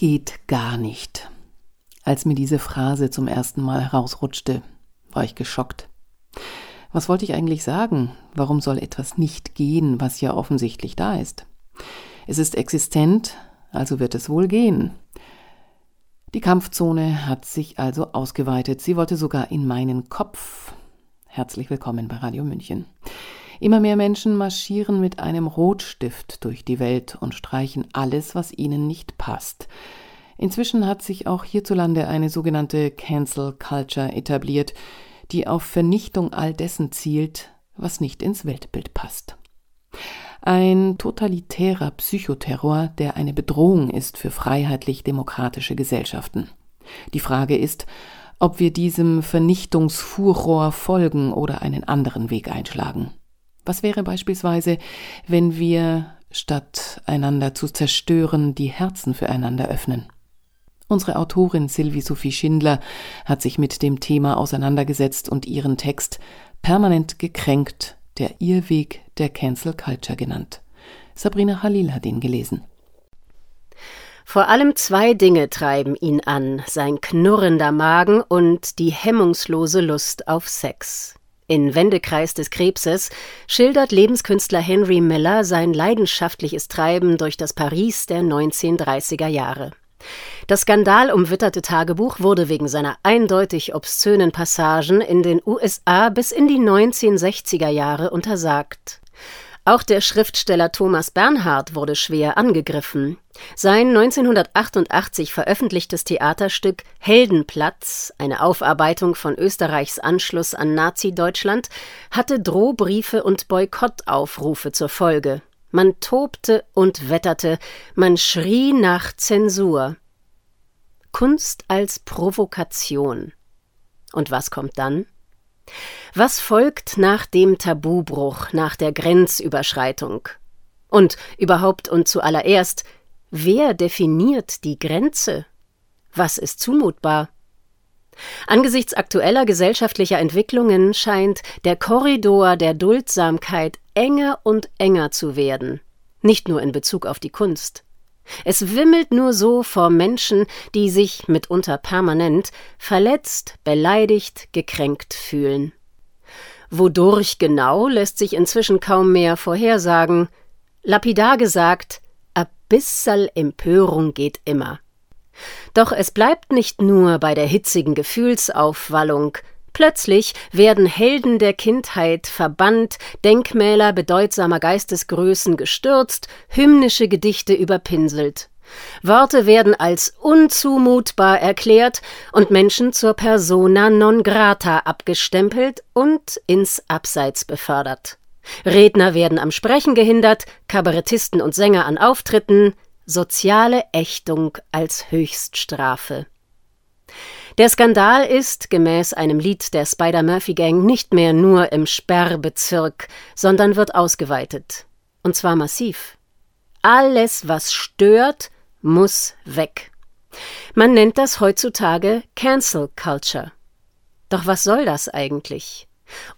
geht gar nicht. Als mir diese Phrase zum ersten Mal herausrutschte, war ich geschockt. Was wollte ich eigentlich sagen? Warum soll etwas nicht gehen, was ja offensichtlich da ist? Es ist existent, also wird es wohl gehen. Die Kampfzone hat sich also ausgeweitet. Sie wollte sogar in meinen Kopf. Herzlich willkommen bei Radio München. Immer mehr Menschen marschieren mit einem Rotstift durch die Welt und streichen alles, was ihnen nicht passt. Inzwischen hat sich auch hierzulande eine sogenannte Cancel Culture etabliert, die auf Vernichtung all dessen zielt, was nicht ins Weltbild passt. Ein totalitärer Psychoterror, der eine Bedrohung ist für freiheitlich-demokratische Gesellschaften. Die Frage ist, ob wir diesem Vernichtungsfuror folgen oder einen anderen Weg einschlagen. Was wäre beispielsweise, wenn wir, statt einander zu zerstören, die Herzen füreinander öffnen? Unsere Autorin Sylvie Sophie Schindler hat sich mit dem Thema auseinandergesetzt und ihren Text Permanent gekränkt, der Irrweg der Cancel Culture genannt. Sabrina Halil hat ihn gelesen. Vor allem zwei Dinge treiben ihn an, sein knurrender Magen und die hemmungslose Lust auf Sex. In Wendekreis des Krebses schildert Lebenskünstler Henry Miller sein leidenschaftliches Treiben durch das Paris der 1930er Jahre. Das skandalumwitterte Tagebuch wurde wegen seiner eindeutig obszönen Passagen in den USA bis in die 1960er Jahre untersagt. Auch der Schriftsteller Thomas Bernhard wurde schwer angegriffen. Sein 1988 veröffentlichtes Theaterstück Heldenplatz, eine Aufarbeitung von Österreichs Anschluss an Nazi-Deutschland, hatte Drohbriefe und Boykottaufrufe zur Folge. Man tobte und wetterte, man schrie nach Zensur. Kunst als Provokation. Und was kommt dann? Was folgt nach dem Tabubruch, nach der Grenzüberschreitung? Und überhaupt und zuallererst, wer definiert die Grenze? Was ist zumutbar? Angesichts aktueller gesellschaftlicher Entwicklungen scheint der Korridor der Duldsamkeit enger und enger zu werden, nicht nur in Bezug auf die Kunst. Es wimmelt nur so vor Menschen, die sich mitunter permanent verletzt, beleidigt, gekränkt fühlen. Wodurch genau lässt sich inzwischen kaum mehr vorhersagen. Lapidar gesagt, a bissal Empörung geht immer. Doch es bleibt nicht nur bei der hitzigen Gefühlsaufwallung, Plötzlich werden Helden der Kindheit verbannt, Denkmäler bedeutsamer Geistesgrößen gestürzt, hymnische Gedichte überpinselt. Worte werden als unzumutbar erklärt und Menschen zur persona non grata abgestempelt und ins Abseits befördert. Redner werden am Sprechen gehindert, Kabarettisten und Sänger an Auftritten, soziale Ächtung als Höchststrafe. Der Skandal ist, gemäß einem Lied der Spider-Murphy-Gang, nicht mehr nur im Sperrbezirk, sondern wird ausgeweitet. Und zwar massiv. Alles, was stört, muss weg. Man nennt das heutzutage Cancel Culture. Doch was soll das eigentlich?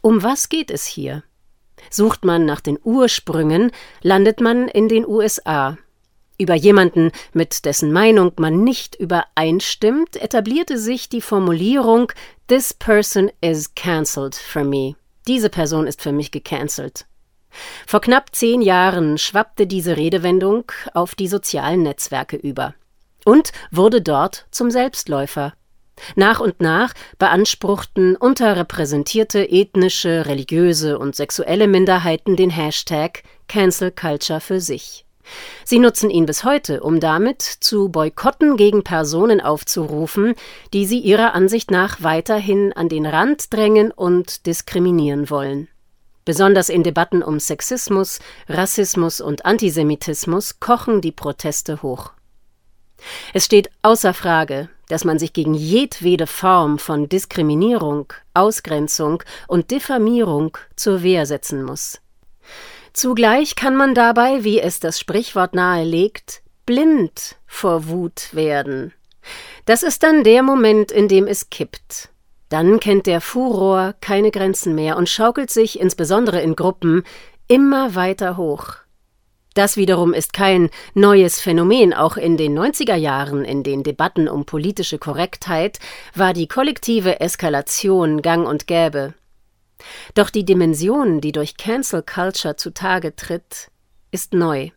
Um was geht es hier? Sucht man nach den Ursprüngen, landet man in den USA. Über jemanden, mit dessen Meinung man nicht übereinstimmt, etablierte sich die Formulierung This person is cancelled for me. Diese Person ist für mich gecancelt. Vor knapp zehn Jahren schwappte diese Redewendung auf die sozialen Netzwerke über und wurde dort zum Selbstläufer. Nach und nach beanspruchten unterrepräsentierte ethnische, religiöse und sexuelle Minderheiten den Hashtag Cancel Culture für sich. Sie nutzen ihn bis heute, um damit zu Boykotten gegen Personen aufzurufen, die sie ihrer Ansicht nach weiterhin an den Rand drängen und diskriminieren wollen. Besonders in Debatten um Sexismus, Rassismus und Antisemitismus kochen die Proteste hoch. Es steht außer Frage, dass man sich gegen jedwede Form von Diskriminierung, Ausgrenzung und Diffamierung zur Wehr setzen muss. Zugleich kann man dabei, wie es das Sprichwort nahelegt, blind vor Wut werden. Das ist dann der Moment, in dem es kippt. Dann kennt der Furor keine Grenzen mehr und schaukelt sich, insbesondere in Gruppen, immer weiter hoch. Das wiederum ist kein neues Phänomen. Auch in den 90er Jahren, in den Debatten um politische Korrektheit, war die kollektive Eskalation gang und gäbe. Doch die Dimension, die durch Cancel Culture zutage tritt, ist neu.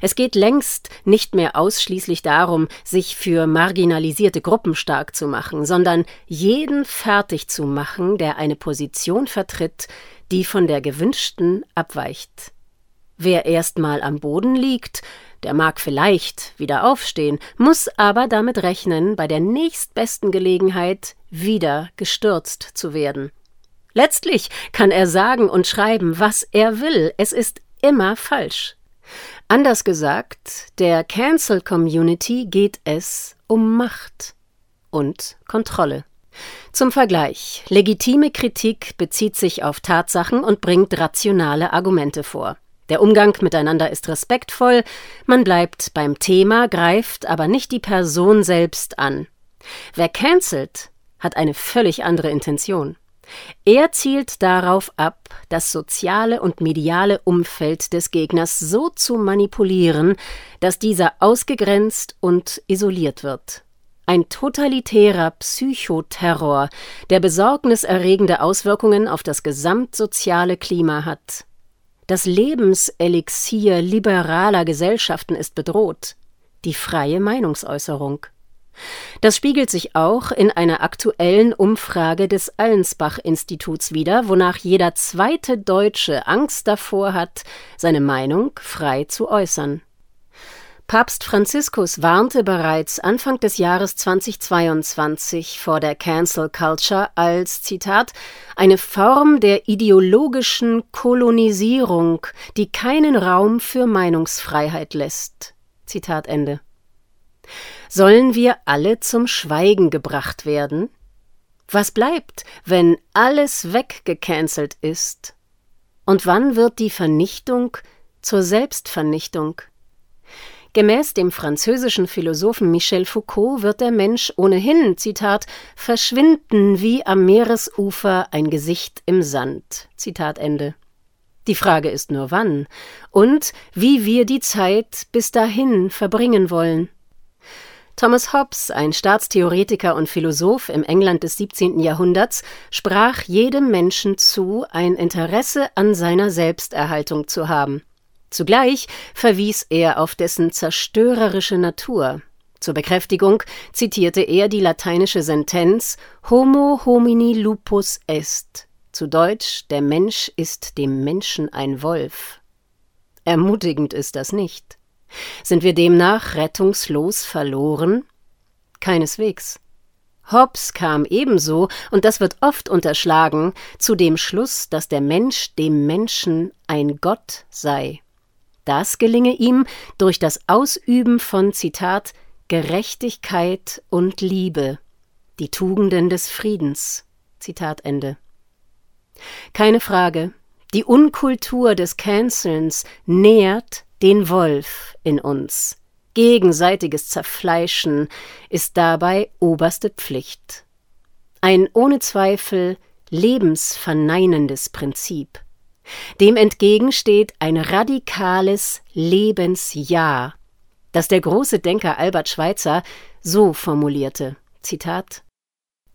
Es geht längst nicht mehr ausschließlich darum, sich für marginalisierte Gruppen stark zu machen, sondern jeden fertig zu machen, der eine Position vertritt, die von der gewünschten abweicht. Wer erstmal am Boden liegt, der mag vielleicht wieder aufstehen, muss aber damit rechnen, bei der nächstbesten Gelegenheit wieder gestürzt zu werden. Letztlich kann er sagen und schreiben, was er will, es ist immer falsch. Anders gesagt, der Cancel Community geht es um Macht und Kontrolle. Zum Vergleich, legitime Kritik bezieht sich auf Tatsachen und bringt rationale Argumente vor. Der Umgang miteinander ist respektvoll, man bleibt beim Thema, greift aber nicht die Person selbst an. Wer cancelt, hat eine völlig andere Intention. Er zielt darauf ab, das soziale und mediale Umfeld des Gegners so zu manipulieren, dass dieser ausgegrenzt und isoliert wird. Ein totalitärer Psychoterror, der besorgniserregende Auswirkungen auf das gesamtsoziale Klima hat. Das Lebenselixier liberaler Gesellschaften ist bedroht, die freie Meinungsäußerung. Das spiegelt sich auch in einer aktuellen Umfrage des Allensbach-Instituts wider, wonach jeder zweite Deutsche Angst davor hat, seine Meinung frei zu äußern. Papst Franziskus warnte bereits Anfang des Jahres 2022 vor der Cancel Culture als Zitat eine Form der ideologischen Kolonisierung, die keinen Raum für Meinungsfreiheit lässt. Zitat Ende. Sollen wir alle zum Schweigen gebracht werden? Was bleibt, wenn alles weggecancelt ist? Und wann wird die Vernichtung zur Selbstvernichtung? Gemäß dem französischen Philosophen Michel Foucault wird der Mensch ohnehin, Zitat, verschwinden wie am Meeresufer ein Gesicht im Sand. Zitat Ende. Die Frage ist nur wann und wie wir die Zeit bis dahin verbringen wollen. Thomas Hobbes, ein Staatstheoretiker und Philosoph im England des 17. Jahrhunderts, sprach jedem Menschen zu, ein Interesse an seiner Selbsterhaltung zu haben. Zugleich verwies er auf dessen zerstörerische Natur. Zur Bekräftigung zitierte er die lateinische Sentenz Homo homini lupus est. Zu Deutsch Der Mensch ist dem Menschen ein Wolf. Ermutigend ist das nicht. Sind wir demnach rettungslos verloren? Keineswegs. Hobbes kam ebenso, und das wird oft unterschlagen, zu dem Schluss, dass der Mensch dem Menschen ein Gott sei. Das gelinge ihm durch das Ausüben von Zitat Gerechtigkeit und Liebe, die Tugenden des Friedens. Zitat Ende. Keine Frage, die Unkultur des Cancelns nährt den Wolf in uns. Gegenseitiges Zerfleischen ist dabei oberste Pflicht. Ein ohne Zweifel lebensverneinendes Prinzip. Dem entgegen steht ein radikales Lebensja, das der große Denker Albert Schweitzer so formulierte: Zitat: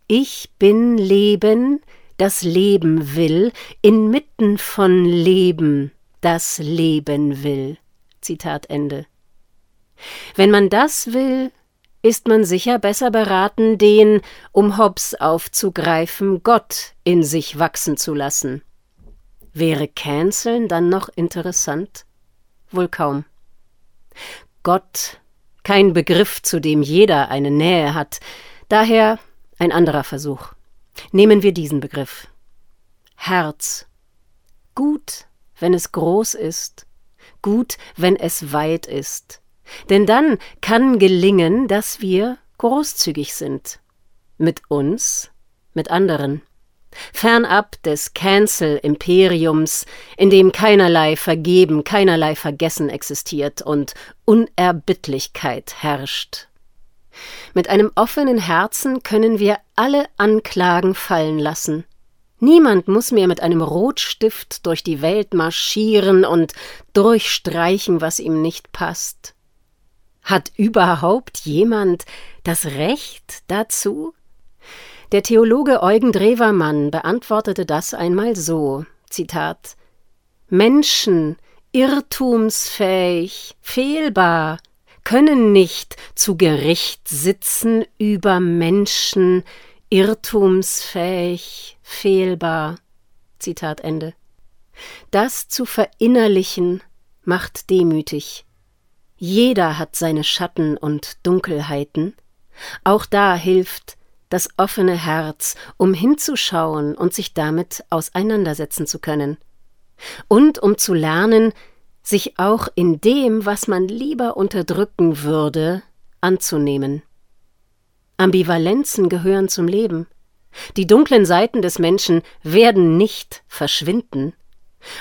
Ich bin Leben, das Leben will, inmitten von Leben, das Leben will. Zitat Ende. Wenn man das will, ist man sicher besser beraten, den, um Hobbes aufzugreifen, Gott in sich wachsen zu lassen. Wäre Canceln dann noch interessant? Wohl kaum. Gott, kein Begriff, zu dem jeder eine Nähe hat, daher ein anderer Versuch. Nehmen wir diesen Begriff. Herz. Gut, wenn es groß ist, gut, wenn es weit ist. Denn dann kann gelingen, dass wir großzügig sind. Mit uns, mit anderen. Fernab des Cancel-Imperiums, in dem keinerlei Vergeben, keinerlei Vergessen existiert und Unerbittlichkeit herrscht. Mit einem offenen Herzen können wir alle Anklagen fallen lassen. Niemand muss mehr mit einem Rotstift durch die Welt marschieren und durchstreichen, was ihm nicht passt. Hat überhaupt jemand das Recht dazu? Der Theologe Eugen Drewermann beantwortete das einmal so: Zitat Menschen, irrtumsfähig, fehlbar, können nicht zu Gericht sitzen über Menschen, irrtumsfähig, fehlbar. Zitat Ende. Das zu verinnerlichen macht demütig. Jeder hat seine Schatten und Dunkelheiten. Auch da hilft das offene Herz, um hinzuschauen und sich damit auseinandersetzen zu können. Und um zu lernen, sich auch in dem, was man lieber unterdrücken würde, anzunehmen. Ambivalenzen gehören zum Leben. Die dunklen Seiten des Menschen werden nicht verschwinden.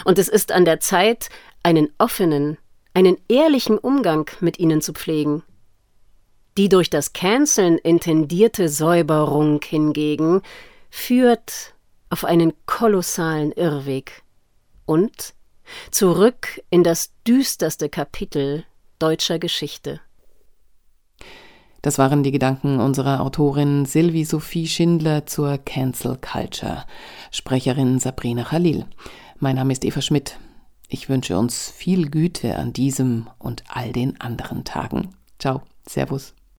Und es ist an der Zeit, einen offenen, einen ehrlichen Umgang mit ihnen zu pflegen. Die durch das Canceln intendierte Säuberung hingegen führt auf einen kolossalen Irrweg und Zurück in das düsterste Kapitel deutscher Geschichte. Das waren die Gedanken unserer Autorin Sylvie Sophie Schindler zur Cancel Culture, Sprecherin Sabrina Khalil. Mein Name ist Eva Schmidt. Ich wünsche uns viel Güte an diesem und all den anderen Tagen. Ciao, Servus.